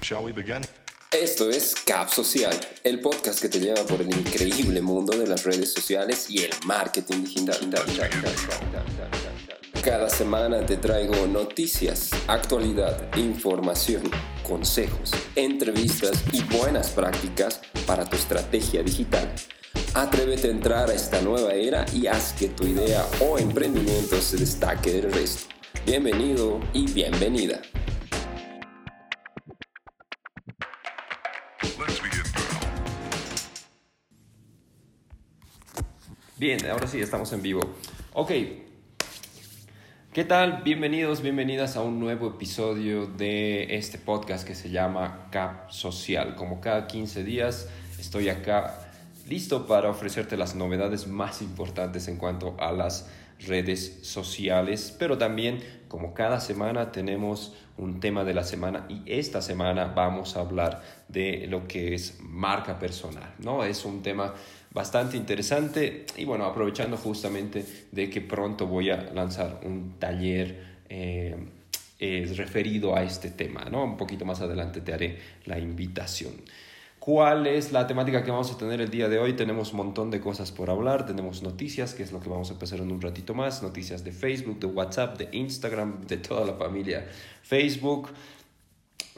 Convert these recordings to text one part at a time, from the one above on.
Shall we begin? Esto es Cap Social, el podcast que te lleva por el increíble mundo de las redes sociales y el marketing digital. Cada semana te traigo noticias, actualidad, información, consejos, entrevistas y buenas prácticas para tu estrategia digital. Atrévete a entrar a esta nueva era y haz que tu idea o emprendimiento se destaque del resto. Bienvenido y bienvenida. Bien, ahora sí, estamos en vivo. Ok. ¿Qué tal? Bienvenidos, bienvenidas a un nuevo episodio de este podcast que se llama Cap Social. Como cada 15 días estoy acá listo para ofrecerte las novedades más importantes en cuanto a las redes sociales, pero también como cada semana tenemos un tema de la semana y esta semana vamos a hablar de lo que es marca personal, ¿no? Es un tema bastante interesante y bueno, aprovechando justamente de que pronto voy a lanzar un taller eh, referido a este tema, ¿no? Un poquito más adelante te haré la invitación. ¿Cuál es la temática que vamos a tener el día de hoy? Tenemos un montón de cosas por hablar, tenemos noticias, que es lo que vamos a empezar en un ratito más, noticias de Facebook, de WhatsApp, de Instagram, de toda la familia Facebook.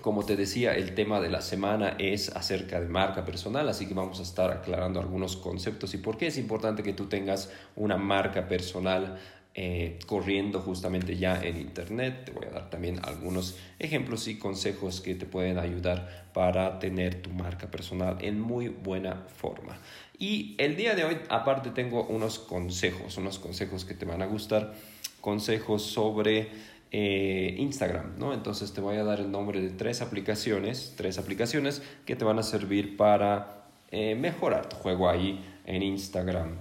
Como te decía, el tema de la semana es acerca de marca personal, así que vamos a estar aclarando algunos conceptos y por qué es importante que tú tengas una marca personal eh, corriendo justamente ya en internet. Te voy a dar también algunos ejemplos y consejos que te pueden ayudar para tener tu marca personal en muy buena forma. Y el día de hoy, aparte, tengo unos consejos, unos consejos que te van a gustar, consejos sobre eh, Instagram, ¿no? Entonces te voy a dar el nombre de tres aplicaciones, tres aplicaciones que te van a servir para eh, mejorar tu juego ahí en Instagram.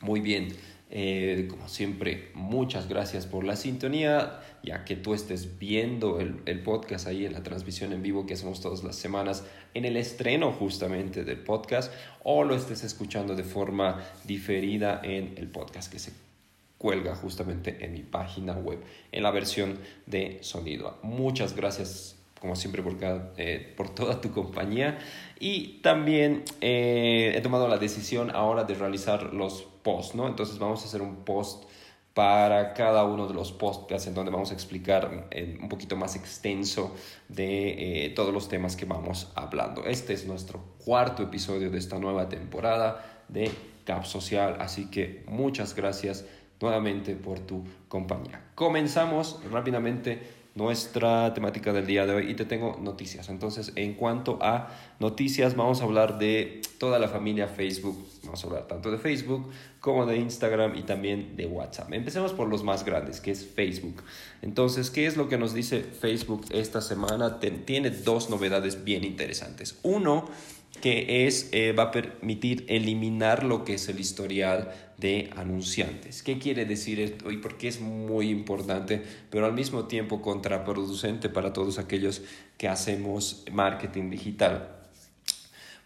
Muy bien. Eh, como siempre, muchas gracias por la sintonía, ya que tú estés viendo el, el, podcast ahí en la transmisión en vivo que hacemos todas las semanas, en el estreno justamente del podcast, o lo estés escuchando de forma diferida en el podcast que se cuelga justamente en mi página web, en la versión de sonido. Muchas gracias como siempre por, cada, eh, por toda tu compañía y también eh, he tomado la decisión ahora de realizar los posts, ¿no? Entonces vamos a hacer un post para cada uno de los podcasts en donde vamos a explicar un poquito más extenso de eh, todos los temas que vamos hablando. Este es nuestro cuarto episodio de esta nueva temporada de Cap Social, así que muchas gracias nuevamente por tu compañía. Comenzamos rápidamente nuestra temática del día de hoy y te tengo noticias. Entonces, en cuanto a noticias, vamos a hablar de toda la familia Facebook. Vamos a hablar tanto de Facebook como de Instagram y también de WhatsApp. Empecemos por los más grandes, que es Facebook. Entonces, ¿qué es lo que nos dice Facebook esta semana? tiene dos novedades bien interesantes. Uno, que es, eh, va a permitir eliminar lo que es el historial de anunciantes. ¿Qué quiere decir esto y por qué es muy importante, pero al mismo tiempo contraproducente para todos aquellos que hacemos marketing digital?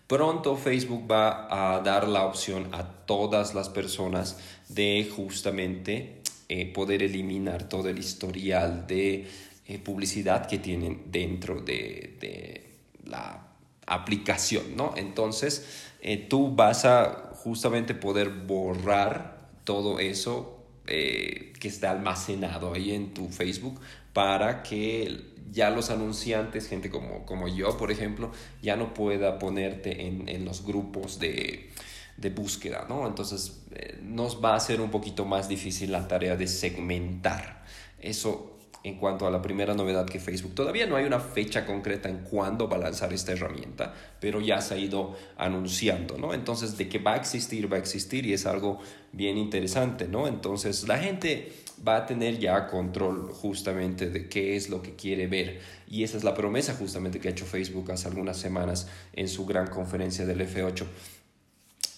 Pronto Facebook va a dar la opción a todas las personas de justamente eh, poder eliminar todo el historial de eh, publicidad que tienen dentro de, de la aplicación, ¿no? Entonces, eh, tú vas a justamente poder borrar todo eso eh, que está almacenado ahí en tu Facebook para que ya los anunciantes, gente como, como yo, por ejemplo, ya no pueda ponerte en, en los grupos de, de búsqueda, ¿no? Entonces, eh, nos va a ser un poquito más difícil la tarea de segmentar. Eso en cuanto a la primera novedad que Facebook. Todavía no hay una fecha concreta en cuándo va a lanzar esta herramienta, pero ya se ha ido anunciando, ¿no? Entonces, de que va a existir, va a existir y es algo bien interesante, ¿no? Entonces, la gente va a tener ya control justamente de qué es lo que quiere ver y esa es la promesa justamente que ha hecho Facebook hace algunas semanas en su gran conferencia del F8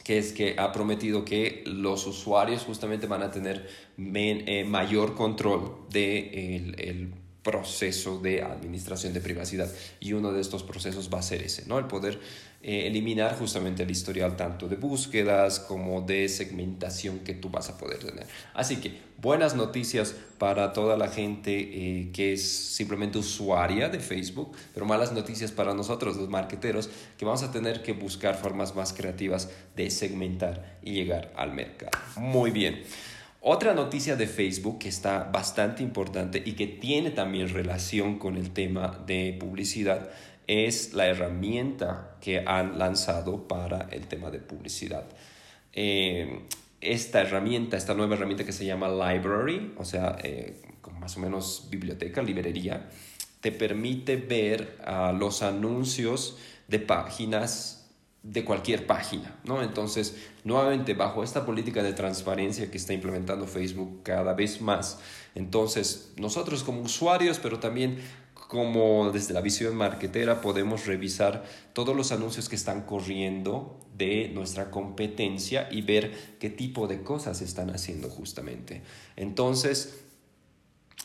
que es que ha prometido que los usuarios justamente van a tener eh, mayor control de el proceso de administración de privacidad y uno de estos procesos va a ser ese, ¿no? El poder eh, eliminar justamente el historial tanto de búsquedas como de segmentación que tú vas a poder tener. Así que buenas noticias para toda la gente eh, que es simplemente usuaria de Facebook, pero malas noticias para nosotros los marketeros que vamos a tener que buscar formas más creativas de segmentar y llegar al mercado. Muy bien. Otra noticia de Facebook que está bastante importante y que tiene también relación con el tema de publicidad es la herramienta que han lanzado para el tema de publicidad. Eh, esta herramienta, esta nueva herramienta que se llama Library, o sea, eh, más o menos biblioteca, librería, te permite ver ah, los anuncios de páginas de cualquier página, ¿no? Entonces, nuevamente, bajo esta política de transparencia que está implementando Facebook cada vez más, entonces nosotros como usuarios, pero también como desde la visión marketera podemos revisar todos los anuncios que están corriendo de nuestra competencia y ver qué tipo de cosas están haciendo justamente. Entonces,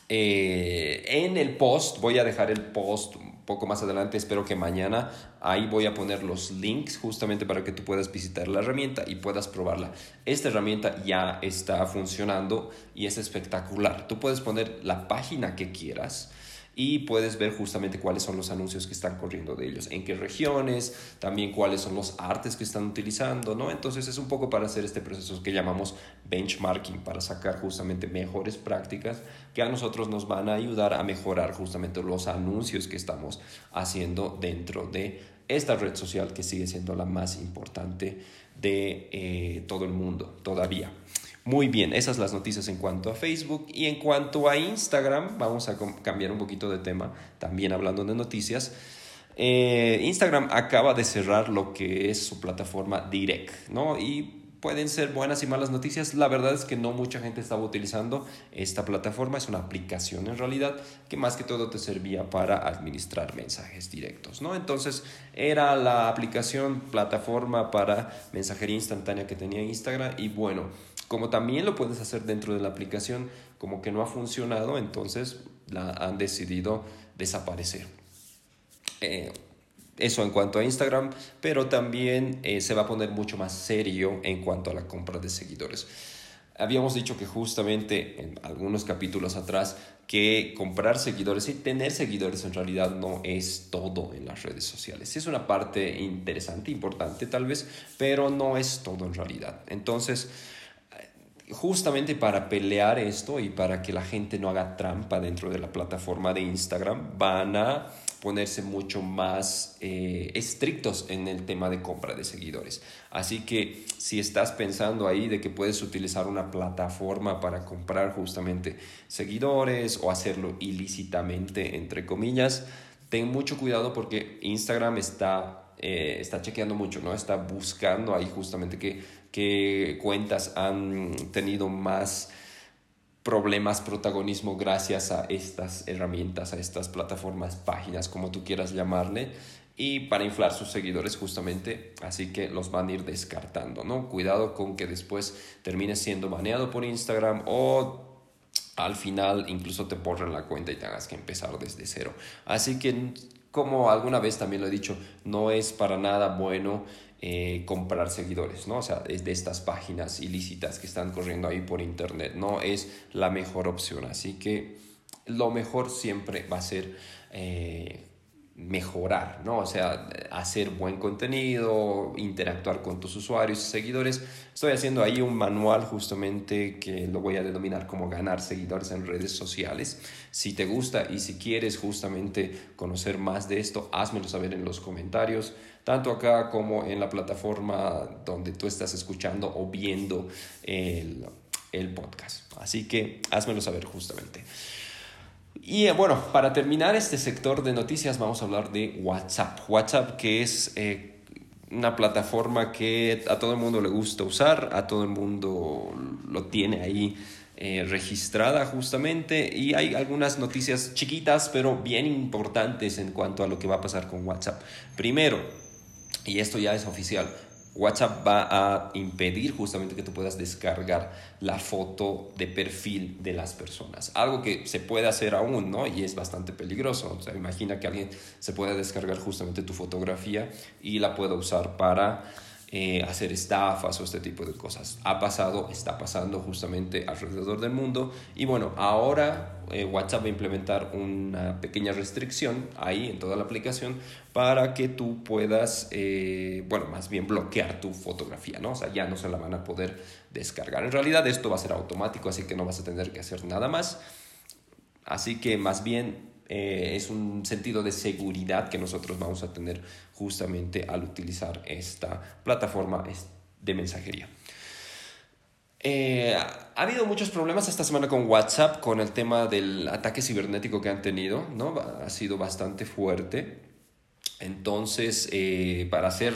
eh, en el post, voy a dejar el post un poco más adelante, espero que mañana ahí voy a poner los links justamente para que tú puedas visitar la herramienta y puedas probarla. Esta herramienta ya está funcionando y es espectacular. Tú puedes poner la página que quieras y puedes ver justamente cuáles son los anuncios que están corriendo de ellos, en qué regiones, también cuáles son los artes que están utilizando, ¿no? Entonces es un poco para hacer este proceso que llamamos benchmarking, para sacar justamente mejores prácticas que a nosotros nos van a ayudar a mejorar justamente los anuncios que estamos haciendo dentro de esta red social que sigue siendo la más importante de eh, todo el mundo todavía. Muy bien, esas las noticias en cuanto a Facebook y en cuanto a Instagram, vamos a cambiar un poquito de tema, también hablando de noticias. Eh, Instagram acaba de cerrar lo que es su plataforma Direct, ¿no? Y pueden ser buenas y malas noticias. La verdad es que no mucha gente estaba utilizando esta plataforma. Es una aplicación en realidad que más que todo te servía para administrar mensajes directos, ¿no? Entonces era la aplicación, plataforma para mensajería instantánea que tenía Instagram y bueno, como también lo puedes hacer dentro de la aplicación, como que no ha funcionado, entonces la han decidido desaparecer. Eh, eso en cuanto a Instagram, pero también eh, se va a poner mucho más serio en cuanto a la compra de seguidores. Habíamos dicho que justamente en algunos capítulos atrás que comprar seguidores y tener seguidores en realidad no es todo en las redes sociales. Es una parte interesante, importante tal vez, pero no es todo en realidad. Entonces, justamente para pelear esto y para que la gente no haga trampa dentro de la plataforma de Instagram, van a ponerse mucho más eh, estrictos en el tema de compra de seguidores. Así que si estás pensando ahí de que puedes utilizar una plataforma para comprar justamente seguidores o hacerlo ilícitamente, entre comillas, ten mucho cuidado porque Instagram está, eh, está chequeando mucho, ¿no? Está buscando ahí justamente que, que cuentas han tenido más problemas, protagonismo gracias a estas herramientas, a estas plataformas, páginas, como tú quieras llamarle, y para inflar sus seguidores justamente, así que los van a ir descartando, ¿no? Cuidado con que después termines siendo baneado por Instagram o al final incluso te borren la cuenta y tengas que empezar desde cero. Así que, como alguna vez también lo he dicho, no es para nada bueno eh, comprar seguidores, ¿no? O sea, de estas páginas ilícitas que están corriendo ahí por internet, no es la mejor opción. Así que lo mejor siempre va a ser eh, mejorar, ¿no? O sea, hacer buen contenido, interactuar con tus usuarios y seguidores. Estoy haciendo ahí un manual justamente que lo voy a denominar como ganar seguidores en redes sociales. Si te gusta y si quieres justamente conocer más de esto, házmelo saber en los comentarios, tanto acá como en la plataforma donde tú estás escuchando o viendo el, el podcast. Así que házmelo saber justamente. Y eh, bueno, para terminar este sector de noticias vamos a hablar de WhatsApp. WhatsApp que es eh, una plataforma que a todo el mundo le gusta usar, a todo el mundo lo tiene ahí eh, registrada justamente y hay algunas noticias chiquitas pero bien importantes en cuanto a lo que va a pasar con WhatsApp. Primero, y esto ya es oficial, WhatsApp va a impedir justamente que tú puedas descargar la foto de perfil de las personas. Algo que se puede hacer aún, ¿no? Y es bastante peligroso. O sea, imagina que alguien se pueda descargar justamente tu fotografía y la pueda usar para eh, hacer estafas o este tipo de cosas. Ha pasado, está pasando justamente alrededor del mundo y bueno, ahora eh, WhatsApp va a implementar una pequeña restricción ahí en toda la aplicación para que tú puedas, eh, bueno, más bien bloquear tu fotografía, ¿no? O sea, ya no se la van a poder descargar. En realidad esto va a ser automático, así que no vas a tener que hacer nada más. Así que más bien es un sentido de seguridad que nosotros vamos a tener justamente al utilizar esta plataforma de mensajería. Eh, ha habido muchos problemas esta semana con WhatsApp, con el tema del ataque cibernético que han tenido, ¿no? Ha sido bastante fuerte. Entonces, eh, para hacer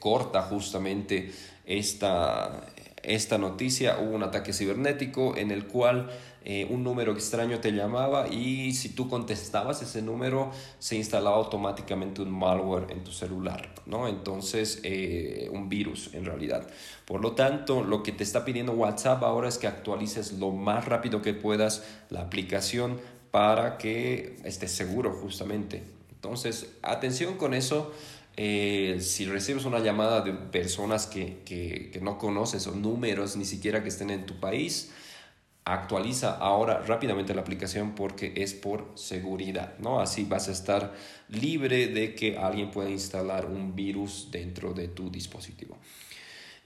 corta justamente esta, esta noticia, hubo un ataque cibernético en el cual eh, un número extraño te llamaba y si tú contestabas ese número se instalaba automáticamente un malware en tu celular, ¿no? Entonces, eh, un virus en realidad. Por lo tanto, lo que te está pidiendo WhatsApp ahora es que actualices lo más rápido que puedas la aplicación para que estés seguro justamente. Entonces, atención con eso. Eh, si recibes una llamada de personas que, que, que no conoces o números ni siquiera que estén en tu país, actualiza ahora rápidamente la aplicación porque es por seguridad, ¿no? Así vas a estar libre de que alguien pueda instalar un virus dentro de tu dispositivo.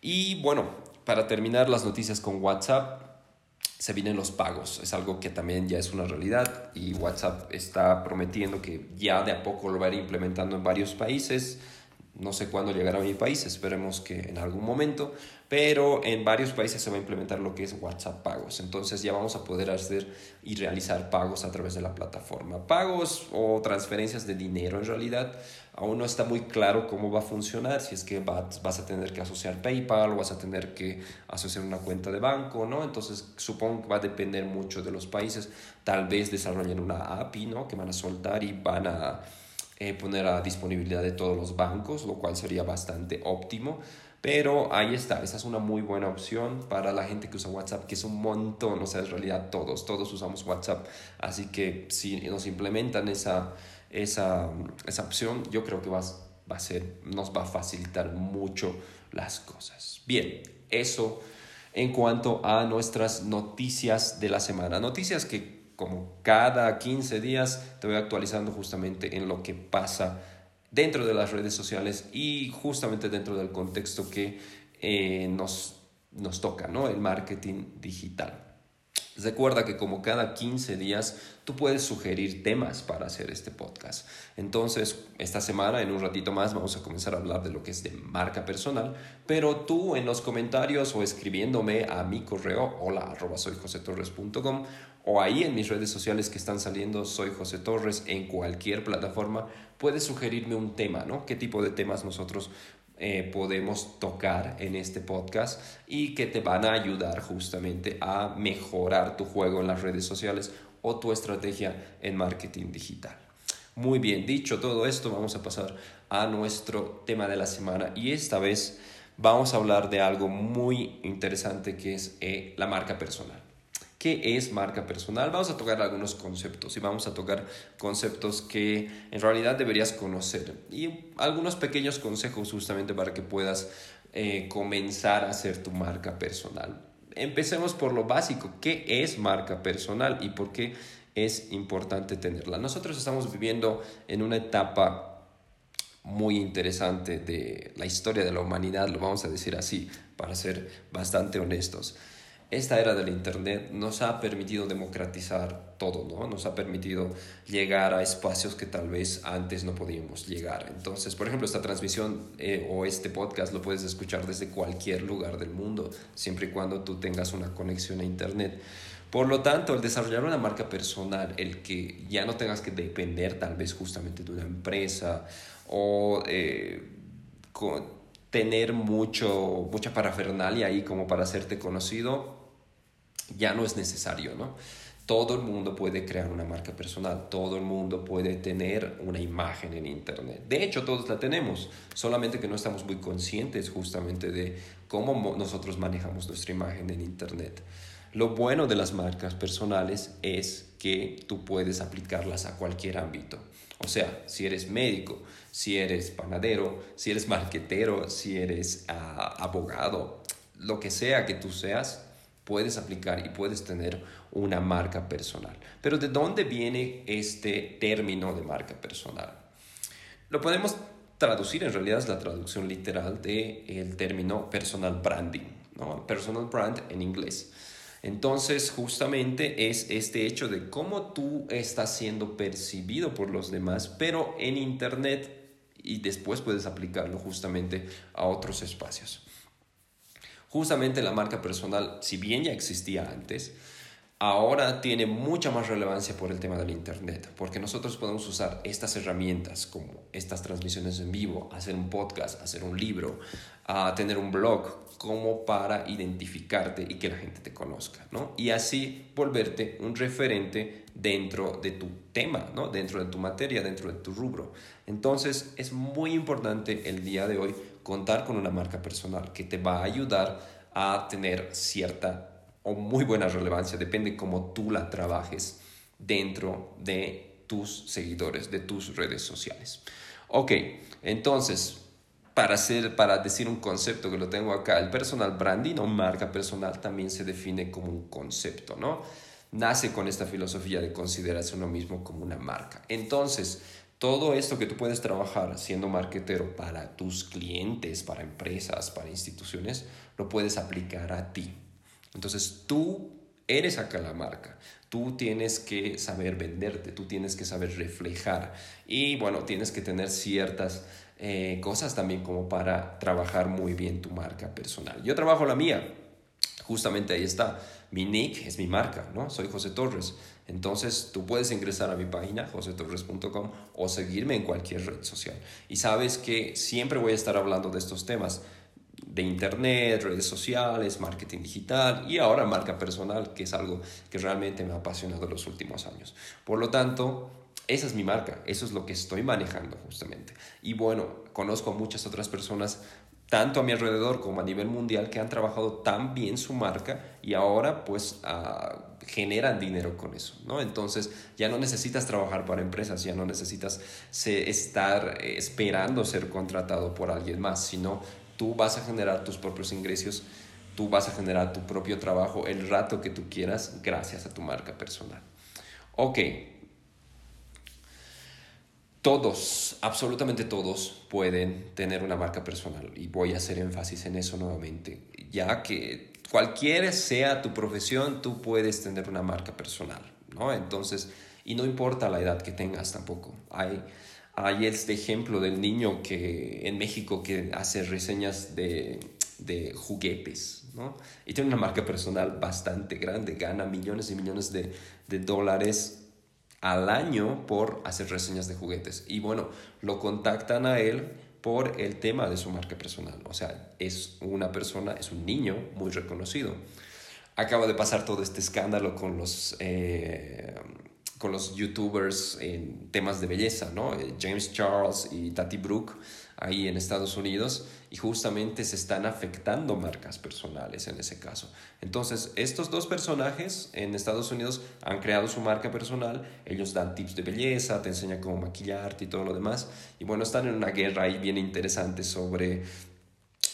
Y bueno, para terminar las noticias con WhatsApp, se vienen los pagos. Es algo que también ya es una realidad y WhatsApp está prometiendo que ya de a poco lo va a ir implementando en varios países no sé cuándo llegará a mi país, esperemos que en algún momento, pero en varios países se va a implementar lo que es WhatsApp pagos. Entonces ya vamos a poder hacer y realizar pagos a través de la plataforma. Pagos o transferencias de dinero en realidad. Aún no está muy claro cómo va a funcionar, si es que vas, a tener que asociar PayPal o vas a tener que asociar una cuenta de banco, ¿no? Entonces supongo que va a depender mucho de los países. Tal vez desarrollen una API, ¿no? Que van a soltar y van a eh, poner a disponibilidad de todos los bancos, lo cual sería bastante óptimo. Pero ahí está, esa es una muy buena opción para la gente que usa WhatsApp, que es un montón, o sea, en realidad todos, todos usamos WhatsApp. Así que si nos implementan esa, esa, esa opción, yo creo que va, va a ser, nos va a facilitar mucho las cosas. Bien, eso en cuanto a nuestras noticias de la semana. Noticias que como cada 15 días te voy actualizando justamente en lo que pasa dentro de las redes sociales y justamente dentro del contexto que eh, nos, nos toca, ¿no? El marketing digital. Recuerda que como cada 15 días tú puedes sugerir temas para hacer este podcast. Entonces, esta semana, en un ratito más, vamos a comenzar a hablar de lo que es de marca personal, pero tú en los comentarios o escribiéndome a mi correo hola arroba o ahí en mis redes sociales que están saliendo, soy José Torres, en cualquier plataforma, puedes sugerirme un tema, ¿no? ¿Qué tipo de temas nosotros eh, podemos tocar en este podcast y que te van a ayudar justamente a mejorar tu juego en las redes sociales o tu estrategia en marketing digital. Muy bien, dicho todo esto, vamos a pasar a nuestro tema de la semana y esta vez vamos a hablar de algo muy interesante que es eh, la marca personal. ¿Qué es marca personal? Vamos a tocar algunos conceptos y vamos a tocar conceptos que en realidad deberías conocer y algunos pequeños consejos justamente para que puedas eh, comenzar a hacer tu marca personal. Empecemos por lo básico. ¿Qué es marca personal y por qué es importante tenerla? Nosotros estamos viviendo en una etapa muy interesante de la historia de la humanidad, lo vamos a decir así, para ser bastante honestos esta era del Internet nos ha permitido democratizar todo, ¿no? Nos ha permitido llegar a espacios que tal vez antes no podíamos llegar. Entonces, por ejemplo, esta transmisión eh, o este podcast lo puedes escuchar desde cualquier lugar del mundo, siempre y cuando tú tengas una conexión a Internet. Por lo tanto, el desarrollar una marca personal, el que ya no tengas que depender tal vez justamente de una empresa o eh, tener mucho, mucha parafernalia ahí como para hacerte conocido, ya no es necesario, ¿no? Todo el mundo puede crear una marca personal, todo el mundo puede tener una imagen en Internet. De hecho, todos la tenemos, solamente que no estamos muy conscientes justamente de cómo nosotros manejamos nuestra imagen en Internet. Lo bueno de las marcas personales es que tú puedes aplicarlas a cualquier ámbito. O sea, si eres médico, si eres panadero, si eres marquetero, si eres ah, abogado, lo que sea que tú seas, puedes aplicar y puedes tener una marca personal. Pero ¿de dónde viene este término de marca personal? Lo podemos traducir, en realidad es la traducción literal del el término personal branding, ¿no? personal brand en inglés. Entonces, justamente es este hecho de cómo tú estás siendo percibido por los demás, pero en Internet y después puedes aplicarlo justamente a otros espacios. Justamente la marca personal, si bien ya existía antes, ahora tiene mucha más relevancia por el tema del Internet, porque nosotros podemos usar estas herramientas como estas transmisiones en vivo, hacer un podcast, hacer un libro, a tener un blog, como para identificarte y que la gente te conozca, ¿no? Y así volverte un referente dentro de tu tema, ¿no? Dentro de tu materia, dentro de tu rubro. Entonces es muy importante el día de hoy contar con una marca personal que te va a ayudar a tener cierta o muy buena relevancia, depende cómo tú la trabajes dentro de tus seguidores, de tus redes sociales. Ok, entonces, para, hacer, para decir un concepto que lo tengo acá, el personal branding o marca personal también se define como un concepto, ¿no? Nace con esta filosofía de considerarse uno mismo como una marca. Entonces, todo esto que tú puedes trabajar siendo marketero para tus clientes, para empresas, para instituciones, lo puedes aplicar a ti. Entonces tú eres acá la marca. Tú tienes que saber venderte, tú tienes que saber reflejar y bueno, tienes que tener ciertas eh, cosas también como para trabajar muy bien tu marca personal. Yo trabajo la mía, justamente ahí está. Mi nick es mi marca, ¿no? Soy José Torres. Entonces tú puedes ingresar a mi página josetorres.com o seguirme en cualquier red social. Y sabes que siempre voy a estar hablando de estos temas de internet, redes sociales, marketing digital y ahora marca personal, que es algo que realmente me ha apasionado en los últimos años. Por lo tanto, esa es mi marca, eso es lo que estoy manejando justamente. Y bueno, conozco a muchas otras personas tanto a mi alrededor como a nivel mundial que han trabajado tan bien su marca y ahora pues ah, generan dinero con eso, ¿no? Entonces ya no necesitas trabajar para empresas, ya no necesitas estar eh, esperando ser contratado por alguien más, sino tú vas a generar tus propios ingresos, tú vas a generar tu propio trabajo el rato que tú quieras gracias a tu marca personal. Ok, todos, absolutamente todos pueden tener una marca personal y voy a hacer énfasis en eso nuevamente, ya que cualquiera sea tu profesión, tú puedes tener una marca personal, ¿no? Entonces, y no importa la edad que tengas tampoco. Hay, hay este ejemplo del niño que en México que hace reseñas de, juguetes, ¿no? Y tiene una marca personal bastante grande, gana millones y millones de dólares al año por hacer reseñas de juguetes. Y bueno, lo contactan a él por el tema de su marca personal. O sea, es una persona, es un niño muy reconocido. Acaba de pasar todo este escándalo con los, eh, con los youtubers en temas de belleza, ¿no? Eh, James Charles y Tati Brooke ahí en Estados Unidos y justamente se están afectando marcas personales en ese caso. Entonces, estos dos personajes en Estados Unidos han creado su marca personal, ellos dan tips de belleza, te enseñan cómo maquillarte y todo lo demás, y bueno, están en una guerra ahí bien interesante sobre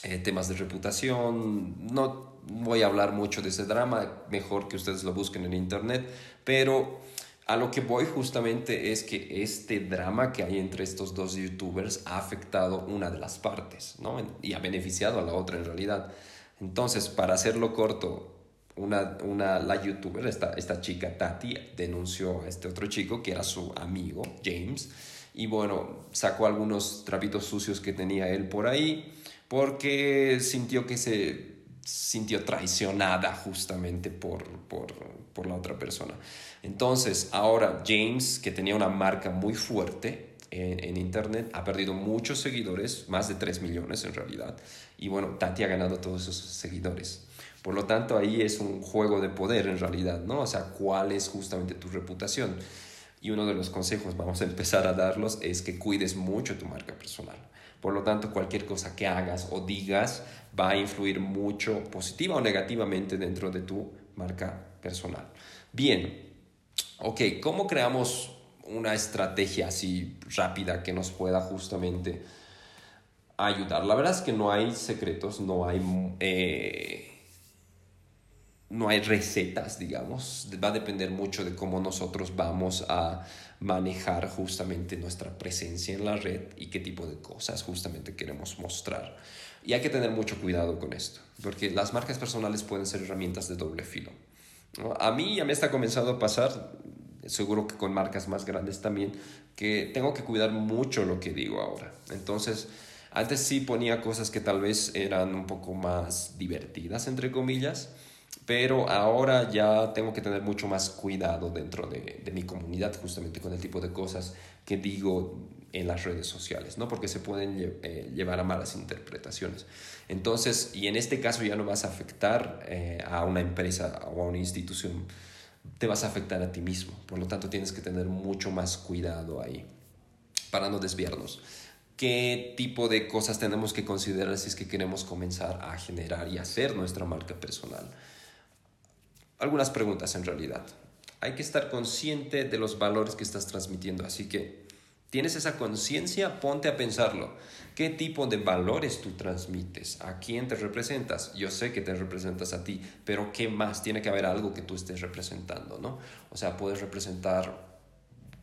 eh, temas de reputación, no voy a hablar mucho de ese drama, mejor que ustedes lo busquen en internet, pero a lo que voy justamente es que este drama que hay entre estos dos youtubers ha afectado una de las partes, ¿no? Y ha beneficiado a la otra en realidad. Entonces, para hacerlo corto, una, una, la youtuber, esta, esta chica Tati, denunció a este otro chico que era su amigo, James, y bueno, sacó algunos trapitos sucios que tenía él por ahí, porque sintió que se sintió traicionada justamente por, por, la otra persona. Entonces, ahora James, que tenía una marca muy fuerte en, Internet, ha perdido muchos seguidores, más de 3 millones en realidad. Y bueno, Tati ha ganado todos esos seguidores. Por lo tanto, ahí es un juego de poder en realidad, ¿no? O sea, ¿cuál es justamente tu reputación? Y uno de los consejos, vamos a empezar a darlos, es que cuides mucho tu marca personal. Por lo tanto, cualquier cosa que hagas o digas va a influir mucho positiva o negativamente dentro de tu marca personal. Bien, ok, ¿cómo creamos una estrategia así rápida que nos pueda justamente ayudar? La verdad es que no hay secretos, no hay... Eh, no hay recetas, digamos. Va a depender mucho de cómo nosotros vamos a manejar justamente nuestra presencia en la red y qué tipo de cosas justamente queremos mostrar. Y hay que tener mucho cuidado con esto, porque las marcas personales pueden ser herramientas de doble filo. A mí ya me está comenzando a pasar, seguro que con marcas más grandes también, que tengo que cuidar mucho lo que digo ahora. Entonces, antes sí ponía cosas que tal vez eran un poco más divertidas, entre comillas, pero ahora ya tengo que tener mucho más cuidado dentro de, de, mi comunidad justamente con el tipo de cosas que digo en las redes sociales, ¿no? Porque se pueden eh, llevar a malas interpretaciones. Entonces, y en este caso ya no vas a afectar eh, a una empresa o a una institución, te vas a afectar a ti mismo. Por lo tanto, tienes que tener mucho más cuidado ahí para no desviarnos. ¿Qué tipo de cosas tenemos que considerar si es que queremos comenzar a generar y hacer nuestra marca personal? algunas preguntas en realidad. Hay que estar consciente de los valores que estás transmitiendo, así que tienes esa conciencia, ponte a pensarlo. ¿Qué tipo de valores tú transmites? ¿A quién te representas? Yo sé que te representas a ti, pero ¿qué más? Tiene que haber algo que tú estés representando, ¿no? O sea, puedes representar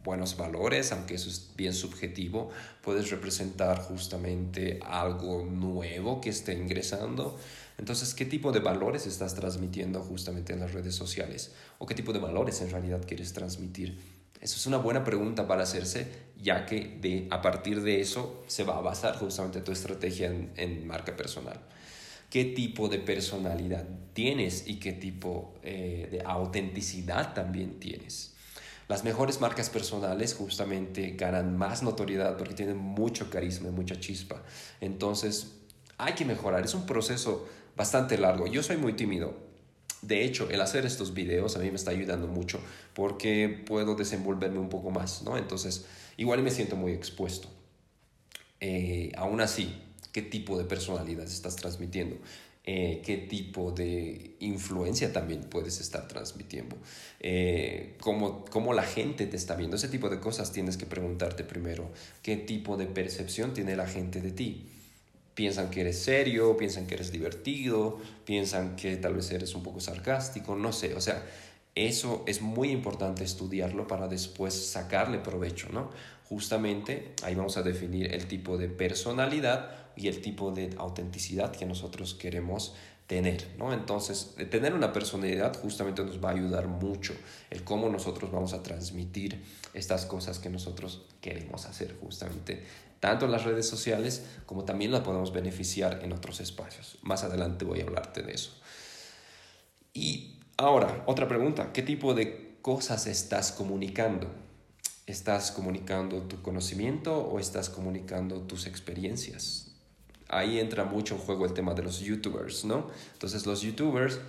buenos valores, aunque eso es bien subjetivo, puedes representar justamente algo nuevo que esté ingresando, entonces, ¿qué tipo de valores estás transmitiendo justamente en las redes sociales? ¿O qué tipo de valores en realidad quieres transmitir? Eso es una buena pregunta para hacerse, ya que de, a partir de eso se va a basar justamente tu estrategia en, marca personal. ¿Qué tipo de personalidad tienes y qué tipo eh, de autenticidad también tienes? Las mejores marcas personales justamente ganan más notoriedad porque tienen mucho carisma y mucha chispa. Entonces, hay que mejorar. Es un proceso bastante largo. Yo soy muy tímido. De hecho, el hacer estos videos a mí me está ayudando mucho porque puedo desenvolverme un poco más, ¿no? Entonces, igual me siento muy expuesto. Eh, aún así, ¿qué tipo de personalidad estás transmitiendo? Eh, qué tipo de influencia también puedes estar transmitiendo, eh, cómo, cómo, la gente te está viendo, ese tipo de cosas tienes que preguntarte primero, qué tipo de percepción tiene la gente de ti piensan que eres serio, piensan que eres divertido, piensan que tal vez eres un poco sarcástico, no sé, o sea, eso es muy importante estudiarlo para después sacarle provecho, ¿no? Justamente ahí vamos a definir el tipo de personalidad y el tipo de autenticidad que nosotros queremos tener, ¿no? Entonces, tener una personalidad justamente nos va a ayudar mucho el cómo nosotros vamos a transmitir estas cosas que nosotros queremos hacer justamente tanto en las redes sociales como también la podemos beneficiar en otros espacios. Más adelante voy a hablarte de eso. Y ahora, otra pregunta, ¿qué tipo de cosas estás comunicando? ¿Estás comunicando tu conocimiento o estás comunicando tus experiencias? Ahí entra mucho en juego el tema de los youtubers, ¿no? Entonces los youtubers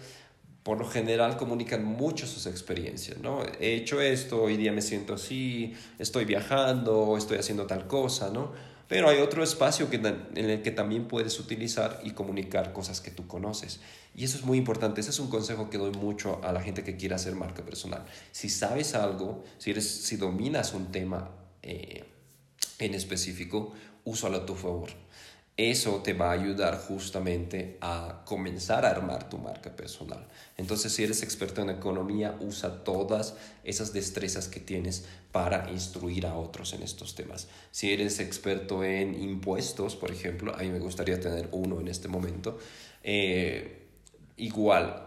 por lo general comunican mucho sus experiencias, ¿no? He hecho esto, hoy día me siento así, estoy viajando, estoy haciendo tal cosa, ¿no? Pero hay otro espacio que, en el que también puedes utilizar y comunicar cosas que tú conoces. Y eso es muy importante. Ese es un consejo que doy mucho a la gente que quiere hacer marca personal. Si sabes algo, si, eres, si dominas un tema eh, en específico, úsalo a tu favor eso te va a ayudar justamente a comenzar a armar tu marca personal. Entonces, si eres experto en economía, usa todas esas destrezas que tienes para instruir a otros en estos temas. Si eres experto en impuestos, por ejemplo, a mí me gustaría tener uno en este momento, eh, igual,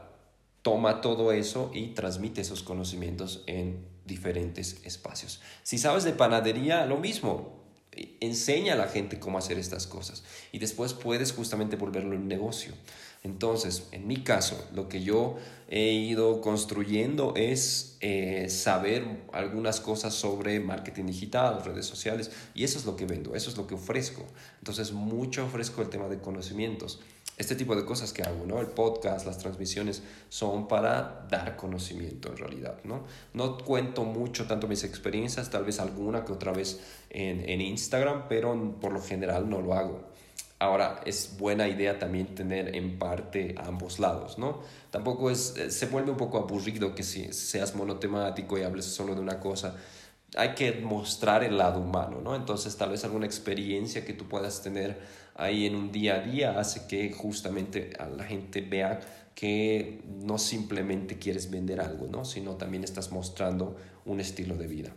toma todo eso y transmite esos conocimientos en diferentes espacios. Si sabes de panadería, lo mismo enseña a la gente cómo hacer estas cosas y después puedes justamente volverlo un negocio. Entonces, en mi caso, lo que yo he ido construyendo es eh, saber algunas cosas sobre marketing digital, redes sociales, y eso es lo que vendo, eso es lo que ofrezco. Entonces, mucho ofrezco el tema de conocimientos. Este tipo de cosas que hago, ¿no? El podcast, las transmisiones son para dar conocimiento en realidad, ¿no? No cuento mucho tanto mis experiencias, tal vez alguna que otra vez en, en Instagram, pero por lo general no lo hago. Ahora, es buena idea también tener en parte ambos lados, ¿no? Tampoco es, eh, se vuelve un poco aburrido que si seas monotemático y hables solo de una cosa. Hay que mostrar el lado humano, ¿no? Entonces, tal vez alguna experiencia que tú puedas tener ahí en un día a día hace que justamente a la gente vea que no simplemente quieres vender algo, ¿no? Sino también estás mostrando un estilo de vida.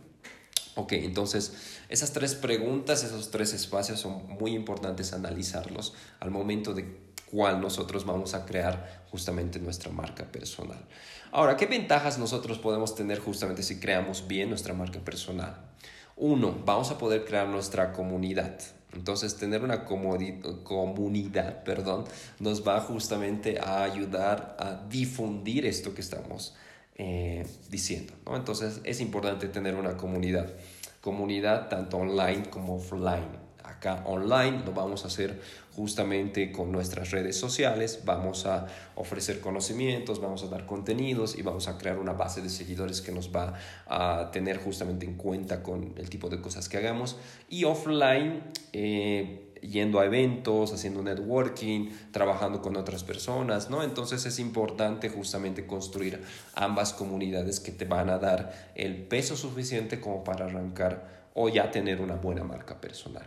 Ok, entonces esas tres preguntas, esos tres espacios son muy importantes analizarlos al momento de cuál nosotros vamos a crear justamente nuestra marca personal. Ahora, ¿qué ventajas nosotros podemos tener justamente si creamos bien nuestra marca personal? Uno, vamos a poder crear nuestra comunidad. Entonces, tener una comunidad, perdón, nos va justamente a ayudar a difundir esto que estamos eh, diciendo. ¿no? Entonces es importante tener una comunidad, comunidad tanto online como offline. Acá online lo vamos a hacer justamente con nuestras redes sociales, vamos a ofrecer conocimientos, vamos a dar contenidos y vamos a crear una base de seguidores que nos va a tener justamente en cuenta con el tipo de cosas que hagamos. Y offline, eh, yendo a eventos, haciendo networking, trabajando con otras personas, ¿no? Entonces es importante justamente construir ambas comunidades que te van a dar el peso suficiente como para arrancar o ya tener una buena marca personal.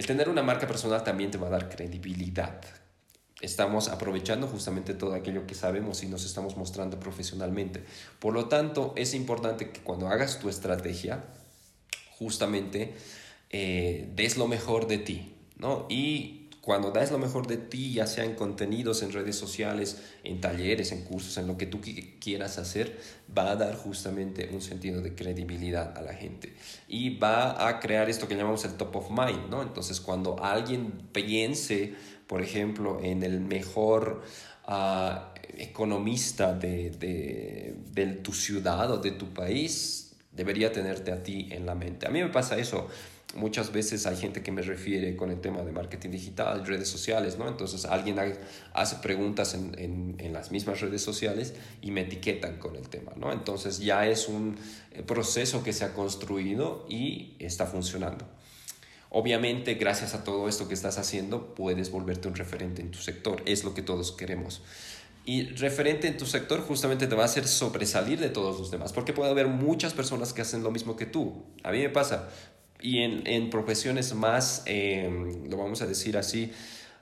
El tener una marca personal también te va a dar credibilidad. Estamos aprovechando justamente todo aquello que sabemos y nos estamos mostrando profesionalmente. Por lo tanto, es importante que cuando hagas tu estrategia, justamente eh, des lo mejor de ti, ¿no? Y cuando das lo mejor de ti, ya sea en contenidos, en redes sociales, en talleres, en cursos, en lo que tú quieras hacer, va a dar justamente un sentido de credibilidad a la gente. Y va a crear esto que llamamos el top of mind, ¿no? Entonces, cuando alguien piense, por ejemplo, en el mejor... Ah, economista de, tu ciudad o de tu país, debería tenerte a ti en la mente. A mí me pasa eso muchas veces hay gente que me refiere con el tema de marketing digital, redes sociales, ¿no? Entonces alguien hace preguntas en, en, las mismas redes sociales y me etiquetan con el tema, ¿no? Entonces ya es un eh, proceso que se ha construido y está funcionando. Obviamente, gracias a todo esto que estás haciendo, puedes volverte un referente en tu sector. Es lo que todos queremos. Y referente en tu sector justamente te va a hacer sobresalir de todos los demás, porque puede haber muchas personas que hacen lo mismo que tú. A mí me pasa, y en, en profesiones más, em, lo vamos a decir así,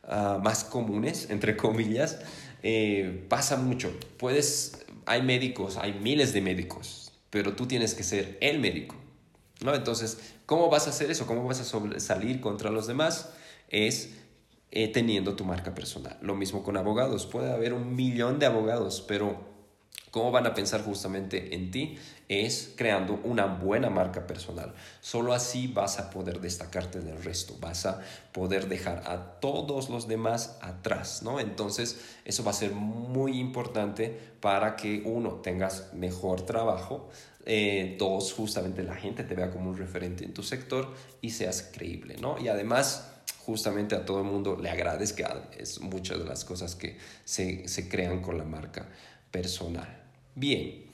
uh, más comunes, entre comillas, eh, pasa mucho. Puedes, hay médicos, hay miles de médicos, pero tú tienes que ser el médico. ¿no? Entonces, ¿cómo vas a hacer eso? ¿Cómo vas a salir contra los demás? Es eh, teniendo tu marca personal. Lo mismo con abogados. Puede haber un millón de abogados, pero cómo van a pensar justamente en ti es creando una buena marca personal. Solo así vas a poder destacarte del resto, vas a poder dejar a todos los demás atrás, ¿no? Entonces, eso va a ser muy importante para que uno tengas mejor trabajo, eh, dos, justamente la gente te vea como un referente en tu sector y seas creíble, ¿no? Y además, justamente a todo el mundo le agradezca, es muchas de las cosas que se, se crean con la marca personal. Bien.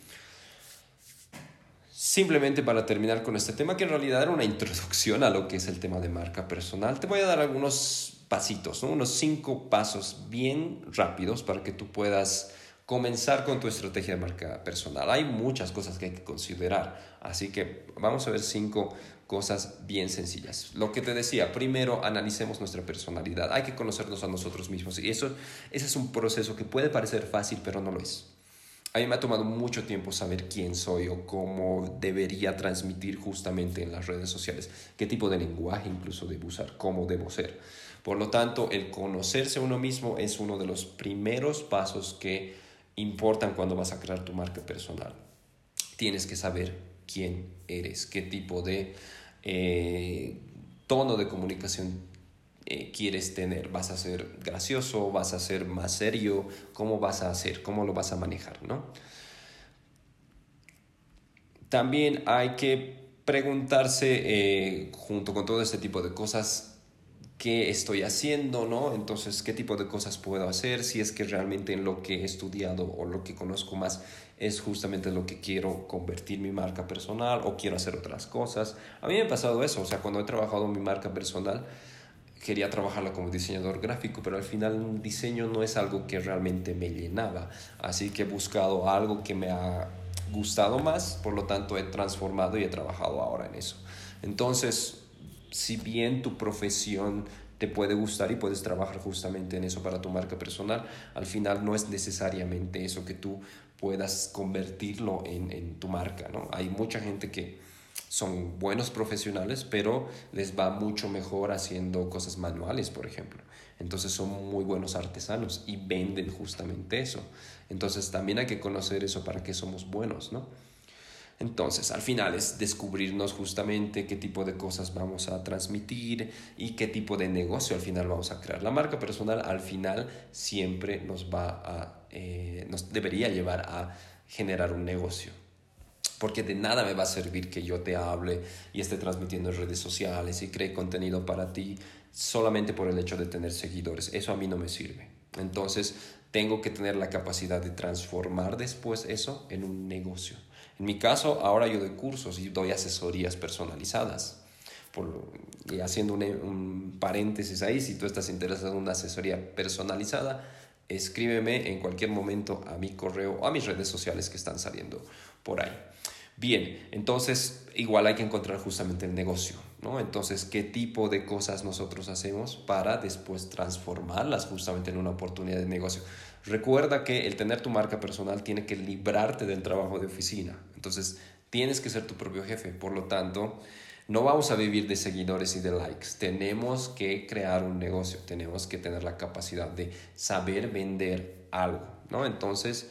Simplemente para terminar con este tema, que en realidad era una introducción a lo que es el tema de marca personal, te voy a dar algunos pasitos, unos cinco pasos bien rápidos para que tú puedas comenzar con tu estrategia de marca personal. Hay muchas cosas que hay que considerar, así que vamos a ver cinco cosas bien sencillas. Lo que te decía, primero analicemos nuestra personalidad. Hay que conocernos a nosotros mismos y eso ese es un proceso que puede parecer fácil, pero no lo es. A mí me ha tomado mucho tiempo saber quién soy o cómo debería transmitir justamente en las redes sociales, qué tipo de lenguaje incluso debo usar, cómo debo ser. Por lo tanto, el conocerse uno mismo es uno de los primeros pasos que importan cuando vas a crear tu marca personal. Tienes que saber quién eres, qué tipo de eh, tono de comunicación eh, quieres tener. ¿Vas a ser gracioso? ¿Vas a ser más serio? ¿Cómo vas a hacer? ¿Cómo lo vas a manejar? ¿no? También hay que preguntarse, eh, junto con todo este tipo de cosas, qué estoy haciendo, ¿no? Entonces, qué tipo de cosas puedo hacer, si es que realmente en lo que he estudiado o lo que conozco más es justamente lo que quiero convertir mi marca personal o quiero hacer otras cosas. A mí me ha pasado eso, o sea, cuando he trabajado mi marca personal, quería trabajarla como diseñador gráfico, pero al final un diseño no es algo que realmente me llenaba. Así que he buscado algo que me ha gustado más, por lo tanto he transformado y he trabajado ahora en eso. Entonces, si bien tu profesión te puede gustar y puedes trabajar justamente en eso para tu marca personal, al final no es necesariamente eso que tú puedas convertirlo en, en tu marca, ¿no? Hay mucha gente que son buenos profesionales, pero les va mucho mejor haciendo cosas manuales, por ejemplo. Entonces son muy buenos artesanos y venden justamente eso. Entonces también hay que conocer eso para qué somos buenos, ¿no? Entonces, al final es descubrirnos justamente qué tipo de cosas vamos a transmitir y qué tipo de negocio al final vamos a crear. La marca personal al final siempre nos va a, eh, nos debería llevar a generar un negocio porque de nada me va a servir que yo te hable y esté transmitiendo en redes sociales y cree contenido para ti solamente por el hecho de tener seguidores. Eso a mí no me sirve. Entonces, tengo que tener la capacidad de transformar después eso en un negocio. En mi caso, ahora yo doy cursos y doy asesorías personalizadas. Por, y haciendo un, un paréntesis ahí, si tú estás interesado en una asesoría personalizada, escríbeme en cualquier momento a mi correo o a mis redes sociales que están saliendo por ahí. Bien, entonces igual hay que encontrar justamente el negocio, ¿no? Entonces, ¿qué tipo de cosas nosotros hacemos para después transformarlas justamente en una oportunidad de negocio? Recuerda que el tener tu marca personal tiene que librarte del trabajo de oficina. Entonces, tienes que ser tu propio jefe. Por lo tanto, no vamos a vivir de seguidores y de likes. Tenemos que crear un negocio. Tenemos que tener la capacidad de saber vender algo, ¿no? Entonces,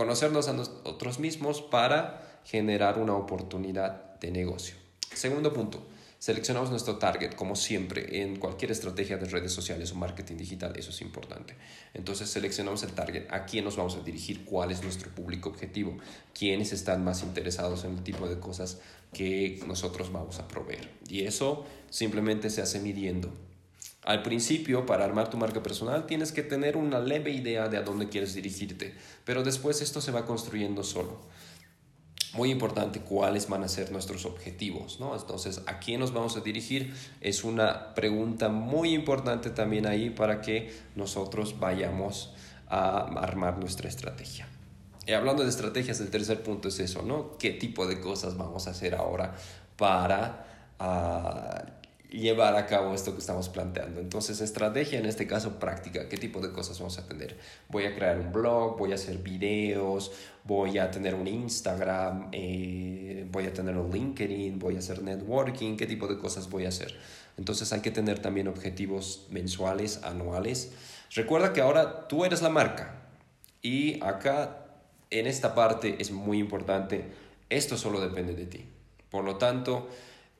conocernos a nosotros mismos para generar una oportunidad de negocio. Segundo punto, seleccionamos nuestro target, como siempre, en cualquier estrategia de redes sociales o marketing digital, eso es importante. Entonces seleccionamos el target, a quién nos vamos a dirigir, cuál es nuestro público objetivo, quiénes están más interesados en el tipo de cosas que nosotros vamos a proveer. Y eso simplemente se hace midiendo. Al principio, para armar tu marca personal, tienes que tener una leve idea de a dónde quieres dirigirte, pero después esto se va construyendo solo muy importante cuáles van a ser nuestros objetivos, ¿no? Entonces, ¿a quién nos vamos a dirigir? Es una pregunta muy importante también ahí para que nosotros vayamos a armar nuestra estrategia. Y hablando de estrategias, el tercer punto es eso, ¿no? ¿Qué tipo de cosas vamos a hacer ahora para ah, llevar a cabo esto que estamos planteando. Entonces, estrategia en este caso práctica, ¿qué tipo de cosas vamos a tener? Voy a crear un blog, voy a hacer videos, voy a tener un Instagram, eh, voy a tener un LinkedIn, voy a hacer networking, ¿qué tipo de cosas voy a hacer? Entonces hay que tener también objetivos mensuales, anuales. Recuerda que ahora tú eres la marca y acá en esta parte es muy importante, esto solo depende de ti. Por lo tanto,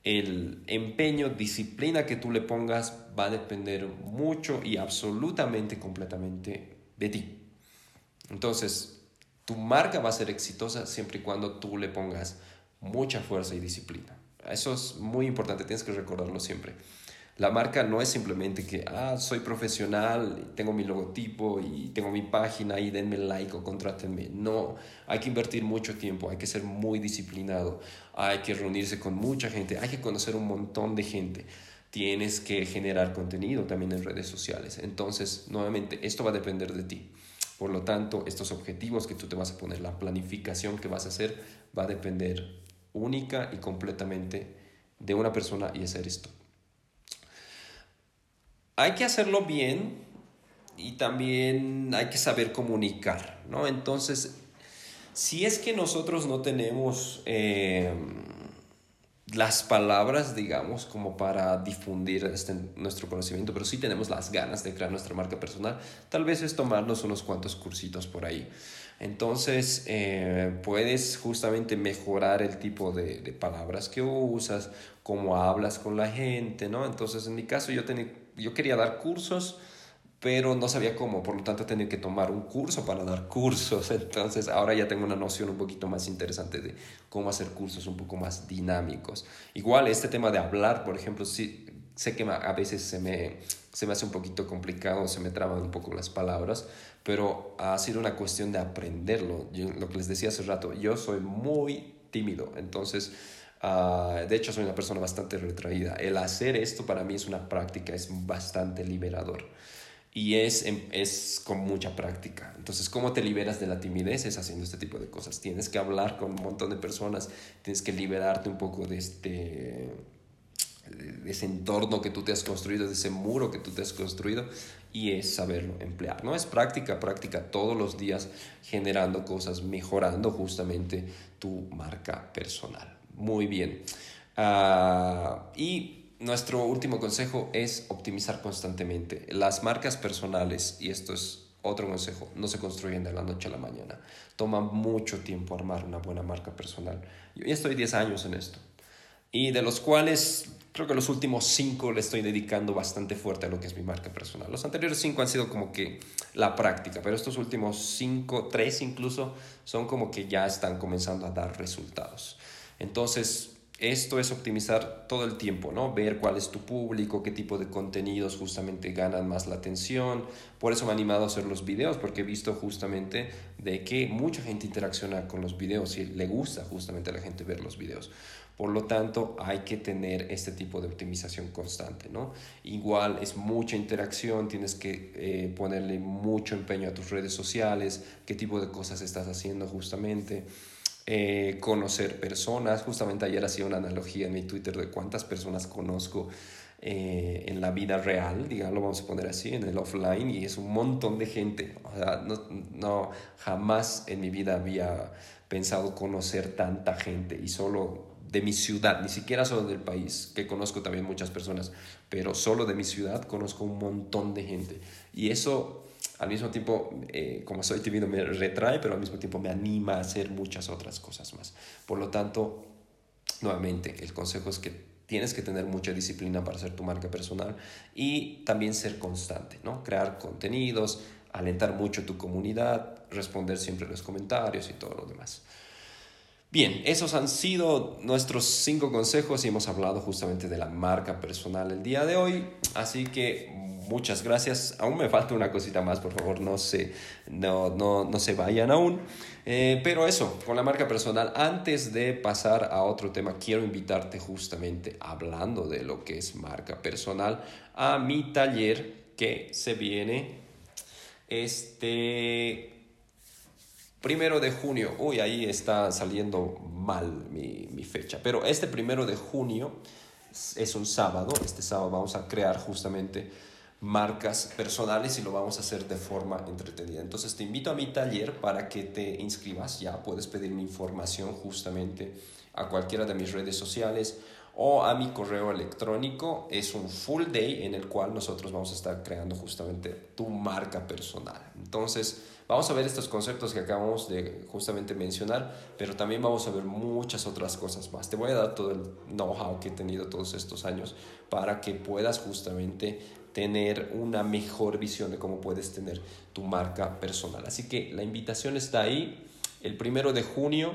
el empeño, disciplina que tú le pongas va a depender mucho y absolutamente, completamente de ti. Entonces, tu marca va a ser exitosa siempre y cuando tú le pongas mucha fuerza y disciplina. Eso es muy importante, tienes que recordarlo siempre. La marca no es simplemente que, ah, soy profesional, tengo mi logotipo y tengo mi página y denme like o contrátenme. No, hay que invertir mucho tiempo, hay que ser muy disciplinado, hay que reunirse con mucha gente, hay que conocer un montón de gente. Tienes que generar contenido también en redes sociales. Entonces, nuevamente, esto va a depender de ti. Por lo tanto, estos objetivos que tú te vas a poner, la planificación que vas a hacer, va a depender única y completamente de una persona y hacer esto hay que hacerlo bien y también hay que saber comunicar, ¿no? Entonces, si es que nosotros no tenemos eh, las palabras, digamos, como para difundir este, nuestro conocimiento, pero sí tenemos las ganas de crear nuestra marca personal, tal vez es tomarnos unos cuantos cursitos por ahí. Entonces, eh, puedes justamente mejorar el tipo de, de, palabras que usas, cómo hablas con la gente, ¿no? Entonces, en mi caso, yo tenía yo quería dar cursos, pero no sabía cómo, por lo tanto tenía que tomar un curso para dar cursos. Entonces ahora ya tengo una noción un poquito más interesante de cómo hacer cursos un poco más dinámicos. Igual este tema de hablar, por ejemplo, sí, sé que a veces se me, se me hace un poquito complicado, se me traban un poco las palabras, pero ha sido una cuestión de aprenderlo. lo que les decía hace rato, yo soy muy tímido, entonces, uh, de hecho soy una persona bastante retraída. El hacer esto para mí es una práctica, es bastante liberador. Y es, es con mucha práctica. Entonces, ¿cómo te liberas de la timidez? Es haciendo este tipo de cosas. Tienes que hablar con un montón de personas, tienes que liberarte un poco de este ese entorno que tú te has construido, de ese muro que tú te has construido y es saberlo emplear, ¿no? Es práctica, práctica todos los días generando cosas, mejorando justamente tu marca personal. Muy bien. Ah, y nuestro último consejo es optimizar constantemente. Las marcas personales, y esto es otro consejo, no se construyen de la noche a la mañana. Toma mucho tiempo armar una buena marca personal. Yo ya estoy 10 años en esto y de los cuales creo que los últimos cinco le estoy dedicando bastante fuerte a lo que es mi marca personal. Los anteriores cinco han sido como que la práctica, pero estos últimos cinco, tres incluso, son como que ya están comenzando a dar resultados. Entonces, esto es optimizar todo el tiempo, ¿no? Ver cuál es tu público, qué tipo de contenidos justamente ganan más la atención. Por eso me he animado a hacer los videos, porque he visto justamente de que mucha gente interacciona con los videos y le gusta justamente a la gente ver los videos. Por lo tanto, hay que tener este tipo de optimización constante, ¿no? Igual es mucha interacción, tienes que eh, ponerle mucho empeño a tus redes sociales, qué tipo de cosas estás haciendo justamente. Eh, conocer personas, justamente ayer hacía una analogía en mi Twitter de cuántas personas conozco eh, en la vida real, digamos, lo vamos a poner así, en el offline, y es un montón de gente. O sea, no, no, jamás en mi vida había pensado conocer tanta gente y solo de mi ciudad, ni siquiera solo del país, que conozco también muchas personas, pero solo de mi ciudad conozco un montón de gente. Y eso al mismo tiempo, eh, como soy tímido, me retrae, pero al mismo tiempo me anima a hacer muchas otras cosas más. Por lo tanto, nuevamente, el consejo es que tienes que tener mucha disciplina para hacer tu marca personal y también ser constante, ¿no? Crear contenidos, alentar mucho tu comunidad, responder siempre los comentarios y todo lo demás. Bien, esos han sido nuestros cinco consejos y hemos hablado justamente de la marca personal el día de hoy. Así que muchas gracias. Aún me falta una cosita más, por favor, no se, no, no, no se vayan aún. Eh, pero eso, con la marca personal, antes de pasar a otro tema, quiero invitarte justamente, hablando de lo que es marca personal, a mi taller que se viene este Primero de junio, uy, ahí está saliendo mal mi, mi, fecha, pero este primero de junio es un sábado, este sábado vamos a crear justamente marcas personales y lo vamos a hacer de forma entretenida. Entonces te invito a mi taller para que te inscribas, ya puedes pedirme información justamente a cualquiera de mis redes sociales o a mi correo electrónico. Es un full day en el cual nosotros vamos a estar creando justamente tu marca personal. Entonces, vamos a ver estos conceptos que acabamos de justamente mencionar, pero también vamos a ver muchas otras cosas más. Te voy a dar todo el know-how que he tenido todos estos años para que puedas justamente tener una mejor visión de cómo puedes tener tu marca personal. Así que la invitación está ahí el primero de junio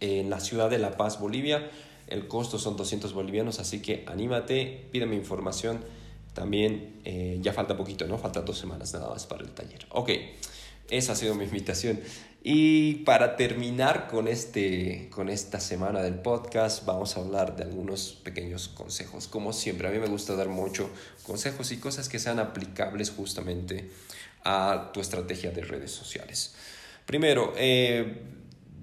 en la ciudad de La Paz, Bolivia. El costo son 200 bolivianos, así que anímate, pídeme información. También eh, ya falta poquito, ¿no? Falta dos semanas nada más para el taller. Ok, esa ha sido mi invitación. Y para terminar con, este, con esta semana del podcast, vamos a hablar de algunos pequeños consejos. Como siempre, a mí me gusta dar mucho consejos y cosas que sean aplicables justamente a tu estrategia de redes sociales. Primero, eh,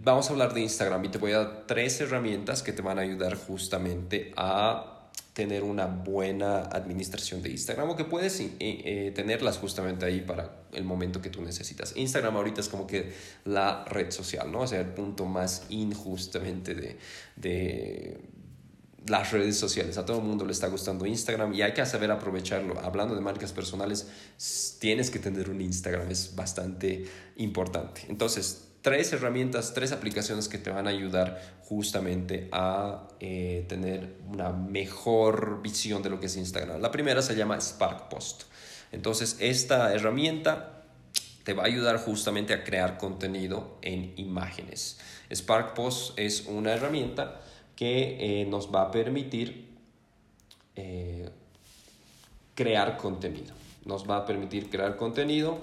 vamos a hablar de Instagram y te voy a dar tres herramientas que te van a ayudar justamente a tener una buena administración de Instagram o que puedes eh, eh, tenerlas justamente ahí para el momento que tú necesitas. Instagram ahorita es como que la red social, ¿no? O sea, el punto más injustamente de, de las redes sociales. A todo el mundo le está gustando Instagram y hay que saber aprovecharlo. Hablando de marcas personales, tienes que tener un Instagram, es bastante importante. Entonces, tres herramientas, tres aplicaciones que te van a ayudar justamente a eh, tener una mejor visión de lo que es Instagram. La primera se llama Spark Post. Entonces, esta herramienta te va a ayudar justamente a crear contenido en imágenes. Spark Post es una herramienta que eh, nos va a permitir eh, crear contenido. Nos va a permitir crear contenido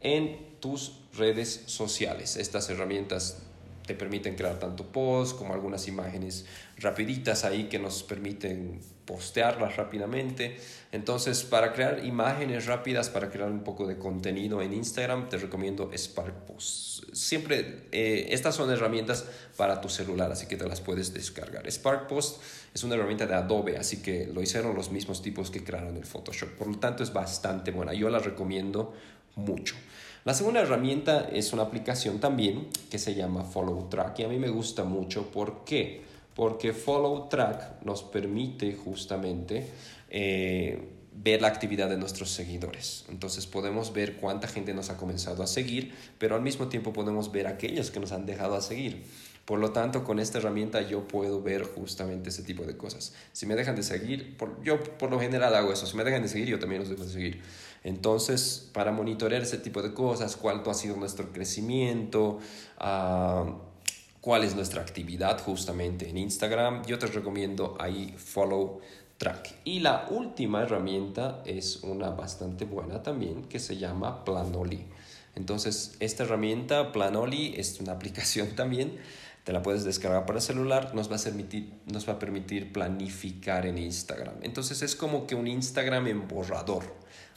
en tus redes sociales. Estas herramientas te permiten crear tanto posts como algunas imágenes rapiditas ahí que nos permiten postearlas rápidamente. Entonces, para crear imágenes rápidas, para crear un poco de contenido en Instagram, te recomiendo Spark Post. Siempre, eh, estas son herramientas para tu celular, así que te las puedes descargar. Spark Post es una herramienta de Adobe, así que lo hicieron los mismos tipos que crearon el Photoshop. Por lo tanto, es bastante buena. Yo la recomiendo mucho. La segunda herramienta es una aplicación también que se llama Follow Track y a mí me gusta mucho. ¿Por qué? Porque Follow Track nos permite justamente eh, ver la actividad de nuestros seguidores. Entonces podemos ver cuánta gente nos ha comenzado a seguir, pero al mismo tiempo podemos ver aquellos que nos han dejado a seguir. Por lo tanto, con esta herramienta yo puedo ver justamente ese tipo de cosas. Si me dejan de seguir, yo por lo general hago eso. Si me dejan de seguir, yo también los dejo de seguir. Entonces, para monitorear ese tipo de cosas, cuánto ha sido nuestro crecimiento, ah, cuál es nuestra actividad justamente en Instagram, yo te recomiendo ahí Follow Track. Y la última herramienta es una bastante buena también que se llama Planoli. Entonces, esta herramienta Planoli es una aplicación también te la puedes descargar para celular, nos va, a permitir, nos va a permitir planificar en Instagram. Entonces es como que un Instagram en borrador.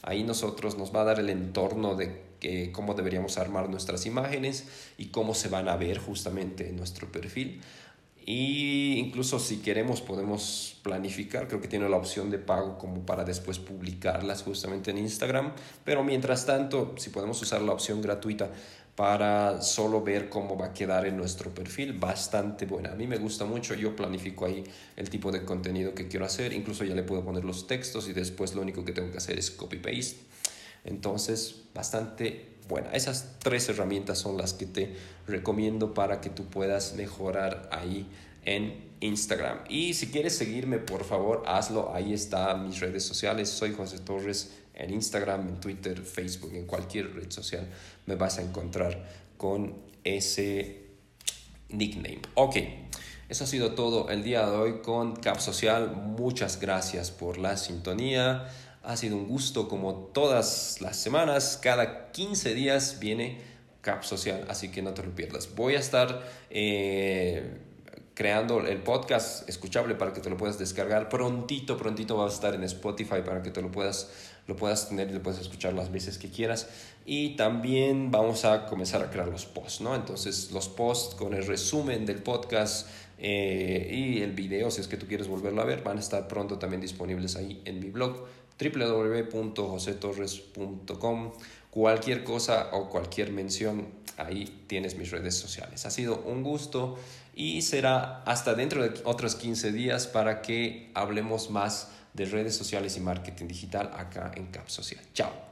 Ahí nosotros nos va a dar el entorno de cómo deberíamos armar nuestras imágenes y cómo se van a ver justamente en nuestro perfil. Y incluso si queremos podemos planificar, creo que tiene la opción de pago como para después publicarlas justamente en Instagram, pero mientras tanto, si podemos usar la opción gratuita para solo ver cómo va a quedar en nuestro perfil, bastante buena. A mí me gusta mucho, yo planifico ahí el tipo de contenido que quiero hacer, incluso ya le puedo poner los textos y después lo único que tengo que hacer es copy-paste. Entonces, bastante buena. Esas tres herramientas son las que te recomiendo para que tú puedas mejorar ahí en Instagram. Y si quieres seguirme, por favor, hazlo. Ahí están mis redes sociales. Soy José Torres en Instagram, en Twitter, Facebook, en cualquier red social me vas a encontrar con ese nickname. Ok, eso ha sido todo el día de hoy con Cap Social. Muchas gracias por la sintonía. Ha sido un gusto como todas las semanas. Cada 15 días viene Cap Social, así que no te lo pierdas. Voy a estar eh, creando el podcast escuchable para que te lo puedas descargar. Prontito, prontito va a estar en Spotify para que te lo puedas, lo puedas tener y lo puedas escuchar las veces que quieras. Y también vamos a comenzar a crear los posts, ¿no? Entonces los posts con el resumen del podcast eh, y el video, si es que tú quieres volverlo a ver, van a estar pronto también disponibles ahí en mi blog www.josetorres.com. Cualquier cosa o cualquier mención, ahí tienes mis redes sociales. Ha sido un gusto y será hasta dentro de otros 15 días para que hablemos más de redes sociales y marketing digital acá en Cap Social. Chao.